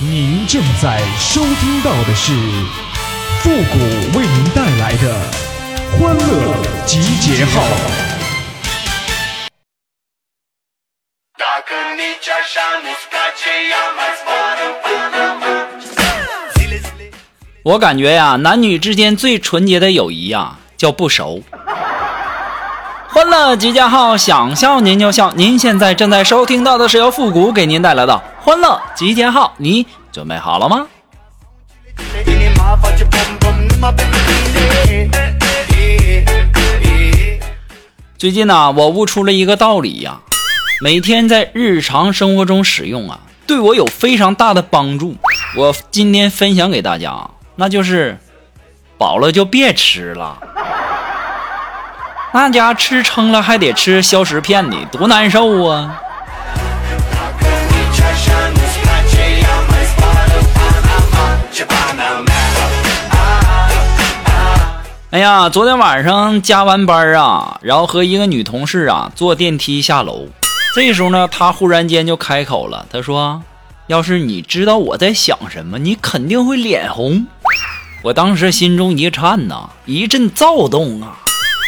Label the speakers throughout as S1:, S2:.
S1: 您正在收听到的是复古为您带来的欢乐集结号。
S2: 我感觉呀，男女之间最纯洁的友谊呀，叫不熟。欢乐集结号，想笑您就笑。您现在正在收听到的是由复古给您带来的欢乐集结号，你准备好了吗？最近呢，我悟出了一个道理呀，每天在日常生活中使用啊，对我有非常大的帮助。我今天分享给大家。那就是饱了就别吃了，那家吃撑了还得吃消食片呢，多难受啊！哎呀，昨天晚上加完班啊，然后和一个女同事啊坐电梯下楼，这时候呢，她忽然间就开口了，她说：“要是你知道我在想什么，你肯定会脸红。”我当时心中一颤呐，一阵躁动啊！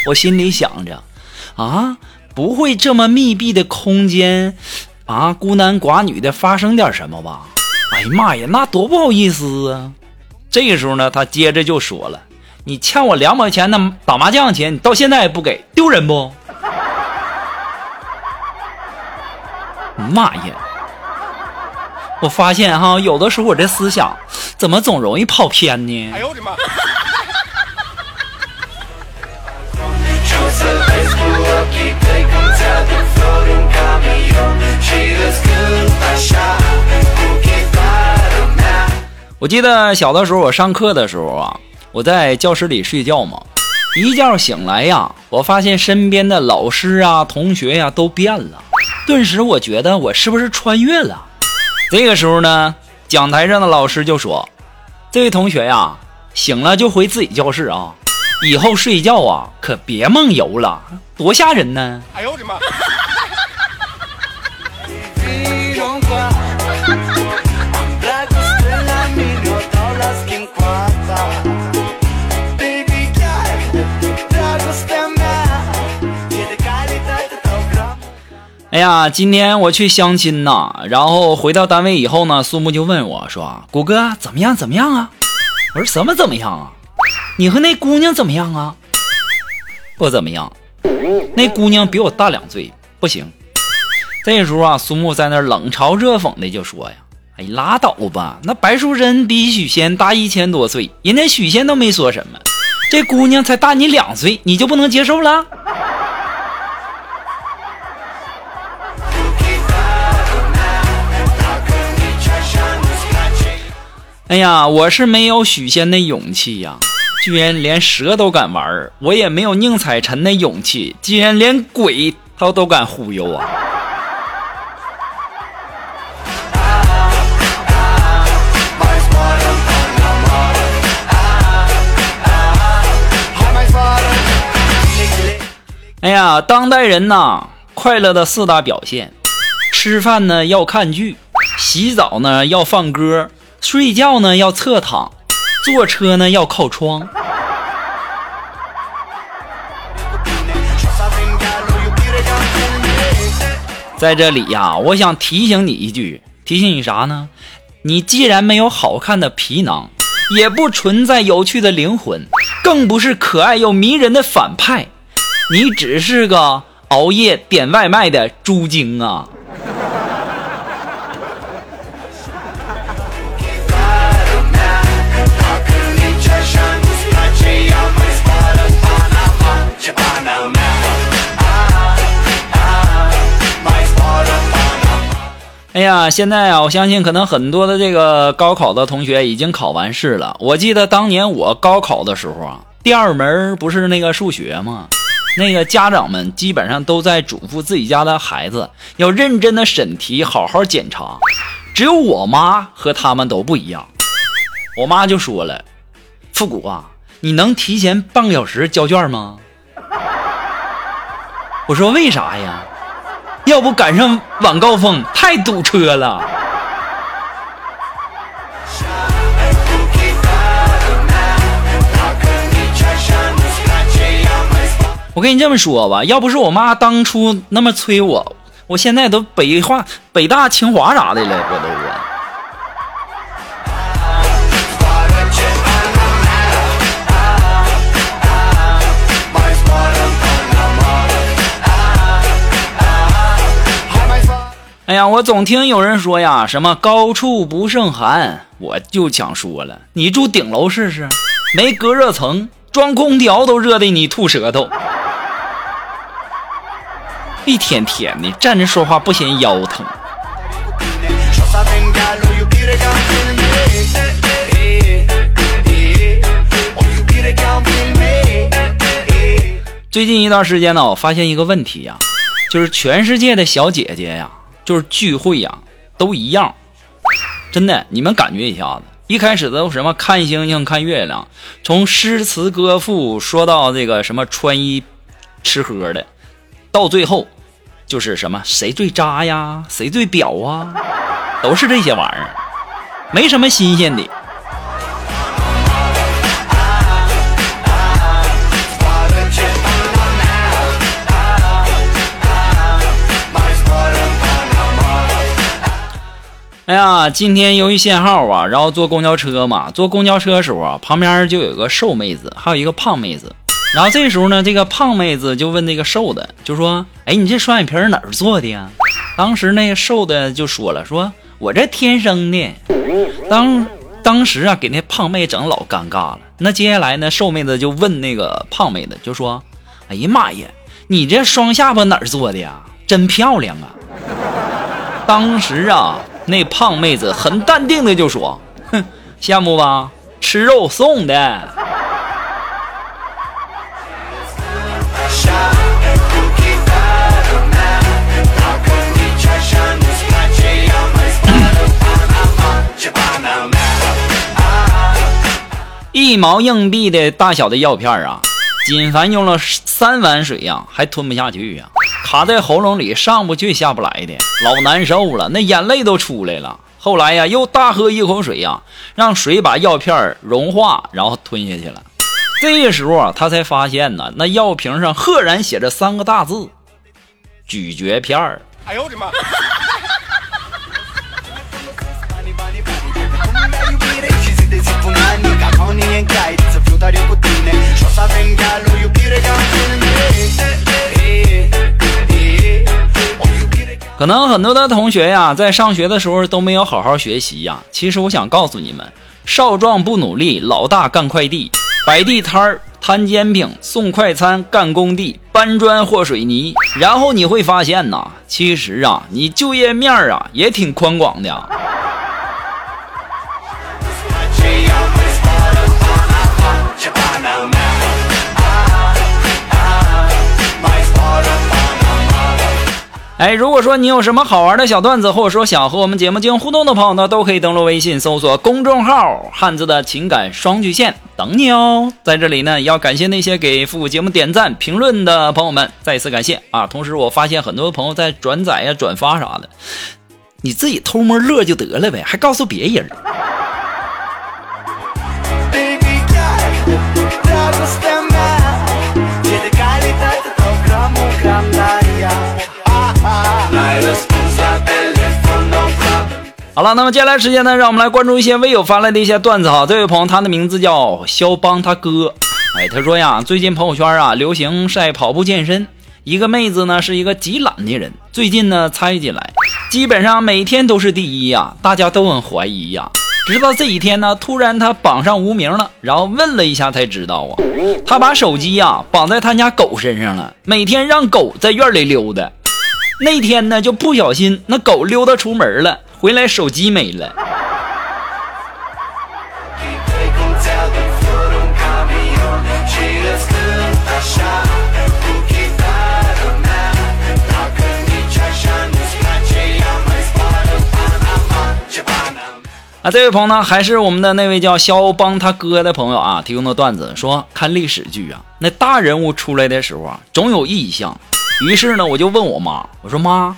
S2: 我心里想着，啊，不会这么密闭的空间，啊，孤男寡女的发生点什么吧？哎呀妈呀，那多不好意思啊！这个时候呢，他接着就说了：“你欠我两毛钱的打麻将钱，你到现在也不给，丢人不？”妈呀！我发现哈，有的时候我这思想怎么总容易跑偏呢？哎呦我的妈！我记得小的时候，我上课的时候啊，我在教室里睡觉嘛，一觉醒来呀，我发现身边的老师啊、同学呀都变了，顿时我觉得我是不是穿越了？这个时候呢，讲台上的老师就说：“这位同学呀，醒了就回自己教室啊，以后睡觉啊可别梦游了，多吓人呢！”哎呦我的妈！哎呀，今天我去相亲呐，然后回到单位以后呢，苏木就问我说：“谷哥怎么样？怎么样啊？”我说：“什么怎么样啊？你和那姑娘怎么样啊？”不怎么样，那姑娘比我大两岁，不行。这时候啊，苏木在那冷嘲热讽的就说：“呀，哎，拉倒吧，那白淑珍比许仙大一千多岁，人家许仙都没说什么，这姑娘才大你两岁，你就不能接受了？”哎呀，我是没有许仙的勇气呀，居然连蛇都敢玩；我也没有宁采臣的勇气，居然连鬼他都敢忽悠啊！哎呀，当代人呐，快乐的四大表现：吃饭呢要看剧，洗澡呢要放歌。睡觉呢要侧躺，坐车呢要靠窗。在这里呀，我想提醒你一句，提醒你啥呢？你既然没有好看的皮囊，也不存在有趣的灵魂，更不是可爱又迷人的反派，你只是个熬夜点外卖的猪精啊！哎呀，现在啊，我相信可能很多的这个高考的同学已经考完试了。我记得当年我高考的时候啊，第二门不是那个数学吗？那个家长们基本上都在嘱咐自己家的孩子要认真的审题，好好检查。只有我妈和他们都不一样，我妈就说了：“复古啊，你能提前半个小时交卷吗？” 我说：“为啥呀？”要不赶上晚高峰太堵车了。我跟你这么说吧要不是我妈当初那么催我我现在都北化北大清华啥的了我都啊哎呀，我总听有人说呀，什么高处不胜寒，我就想说了，你住顶楼试试，没隔热层，装空调都热的你吐舌头，一天天的站着说话不嫌腰疼。最近一段时间呢，我发现一个问题呀，就是全世界的小姐姐呀。就是聚会呀，都一样，真的，你们感觉一下子，一开始都什么看星星、看月亮，从诗词歌赋说到这个什么穿衣、吃喝的，到最后就是什么谁最渣呀，谁最婊啊，都是这些玩意儿，没什么新鲜的。哎呀，今天由于限号啊，然后坐公交车嘛，坐公交车的时候啊，旁边就有个瘦妹子，还有一个胖妹子。然后这时候呢，这个胖妹子就问那个瘦的，就说：“哎，你这双眼皮哪儿做的呀？”当时那个瘦的就说了：“说我这天生的。”当当时啊，给那胖妹整老尴尬了。那接下来呢，瘦妹子就问那个胖妹子，就说：“哎呀妈呀，你这双下巴哪儿做的呀？真漂亮啊！”当时啊。那胖妹子很淡定的就说：“哼，羡慕吧？吃肉送的。”一毛硬币的大小的药片啊，锦凡用了三碗水呀，还吞不下去呀。卡在喉咙里上不去下不来的，老难受了，那眼泪都出来了。后来呀，又大喝一口水呀，让水把药片融化，然后吞下去了。这时候啊，他才发现呢，那药瓶上赫然写着三个大字：咀嚼片儿。哎呦我的妈！可能很多的同学呀，在上学的时候都没有好好学习呀。其实我想告诉你们，少壮不努力，老大干快递，摆地摊儿摊煎饼，送快餐干工地，搬砖和水泥。然后你会发现呐，其实啊，你就业面啊也挺宽广的。哎，如果说你有什么好玩的小段子，或者说想和我们节目进行互动的朋友呢，都可以登录微信搜索公众号“汉字的情感双曲线”等你哦。在这里呢，要感谢那些给复古节目点赞、评论的朋友们，再次感谢啊！同时，我发现很多朋友在转载呀、转发啥的，你自己偷摸乐就得了呗，还告诉别人。好了，那么接下来时间呢，让我们来关注一些微友发来的一些段子哈。这位朋友，他的名字叫肖邦他哥，哎，他说呀，最近朋友圈啊流行晒跑步健身，一个妹子呢是一个极懒的人，最近呢参与进来，基本上每天都是第一呀，大家都很怀疑呀。直到这一天呢，突然他榜上无名了，然后问了一下才知道啊，他把手机呀绑在他家狗身上了，每天让狗在院里溜达。那天呢就不小心那狗溜达出门了。回来手机没了。啊，这位朋友呢，还是我们的那位叫肖邦他哥的朋友啊，提供的段子说，看历史剧啊，那大人物出来的时候啊，总有异象。于是呢，我就问我妈，我说妈，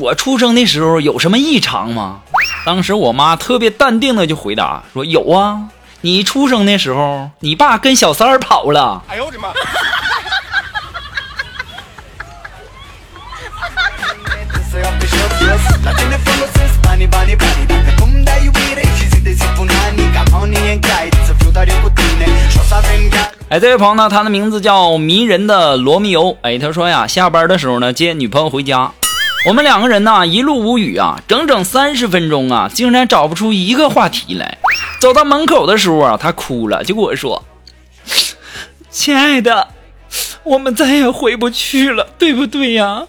S2: 我出生的时候有什么异常吗？当时我妈特别淡定的就回答说有啊，你出生的时候，你爸跟小三儿跑了。哎呦我的妈。哈哈哈哈。哎，这位朋友呢，他的名字叫迷人的罗密欧。哎，他说呀，下班的时候呢，接女朋友回家，我们两个人呢一路无语啊，整整三十分钟啊，竟然找不出一个话题来。走到门口的时候啊，他哭了，就跟我说：“亲爱的，我们再也回不去了，对不对呀？”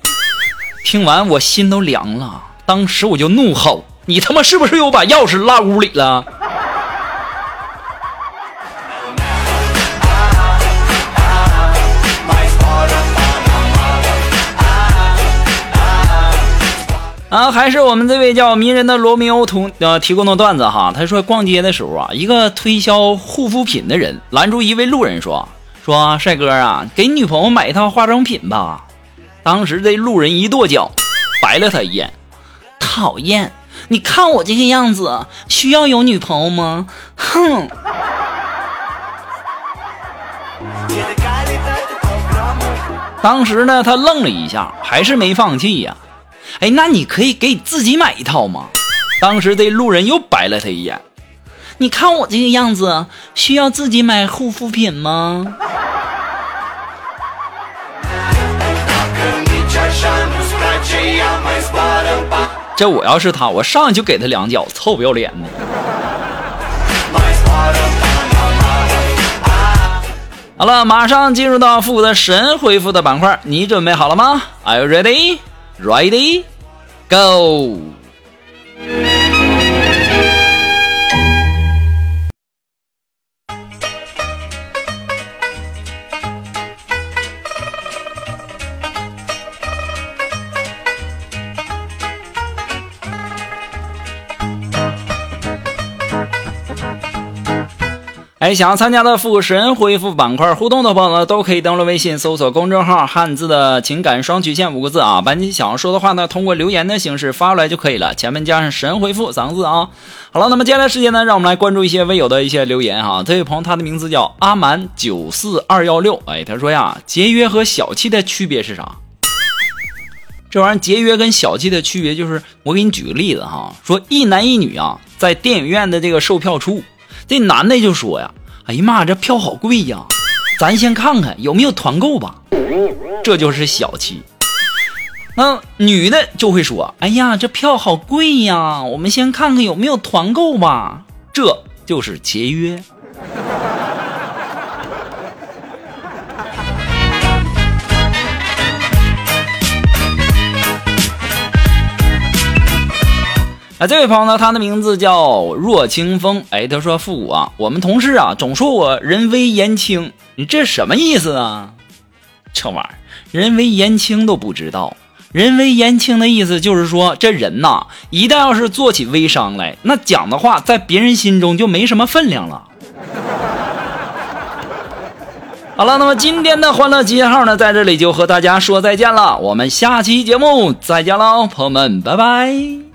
S2: 听完我心都凉了，当时我就怒吼：“你他妈是不是又把钥匙落屋里了？”啊，还是我们这位叫迷人的罗密欧同呃提供的段子哈。他说逛街的时候啊，一个推销护肤品的人拦住一位路人说：“说帅哥啊，给女朋友买一套化妆品吧。”当时这路人一跺脚，白了他一眼，讨厌！你看我这个样子，需要有女朋友吗？哼！当时呢，他愣了一下，还是没放弃呀。哎，那你可以给自己买一套吗？当时这路人又白了他一眼。你看我这个样子，需要自己买护肤品吗？这我要是他，我上去就给他两脚，臭不要脸的。好了，马上进入到复古的神回复的板块，你准备好了吗？Are you ready? Ready? Go! 哎，想要参加的复神恢复板块互动的朋友呢，都可以登录微信搜索公众号“汉字的情感双曲线”五个字啊，把你想要说的话呢，通过留言的形式发出来就可以了，前面加上“神回复”三个字啊。好了，那么接下来时间呢，让我们来关注一些微友的一些留言哈。这位朋友他的名字叫阿蛮九四二幺六，哎，他说呀，节约和小气的区别是啥？这玩意儿节约跟小气的区别就是，我给你举个例子哈，说一男一女啊，在电影院的这个售票处。这男的就说呀：“哎呀妈，这票好贵呀，咱先看看有没有团购吧。”这就是小气。那女的就会说：“哎呀，这票好贵呀，我们先看看有没有团购吧。”这就是节约。这位朋友呢，他的名字叫若清风。哎，他说：“复古啊，我们同事啊总说我人微言轻，你这什么意思啊？这玩意儿人微言轻都不知道。人微言轻的意思就是说，这人呐，一旦要是做起微商来，那讲的话在别人心中就没什么分量了。好了，那么今天的欢乐集结号呢，在这里就和大家说再见了。我们下期节目再见喽，朋友们，拜拜。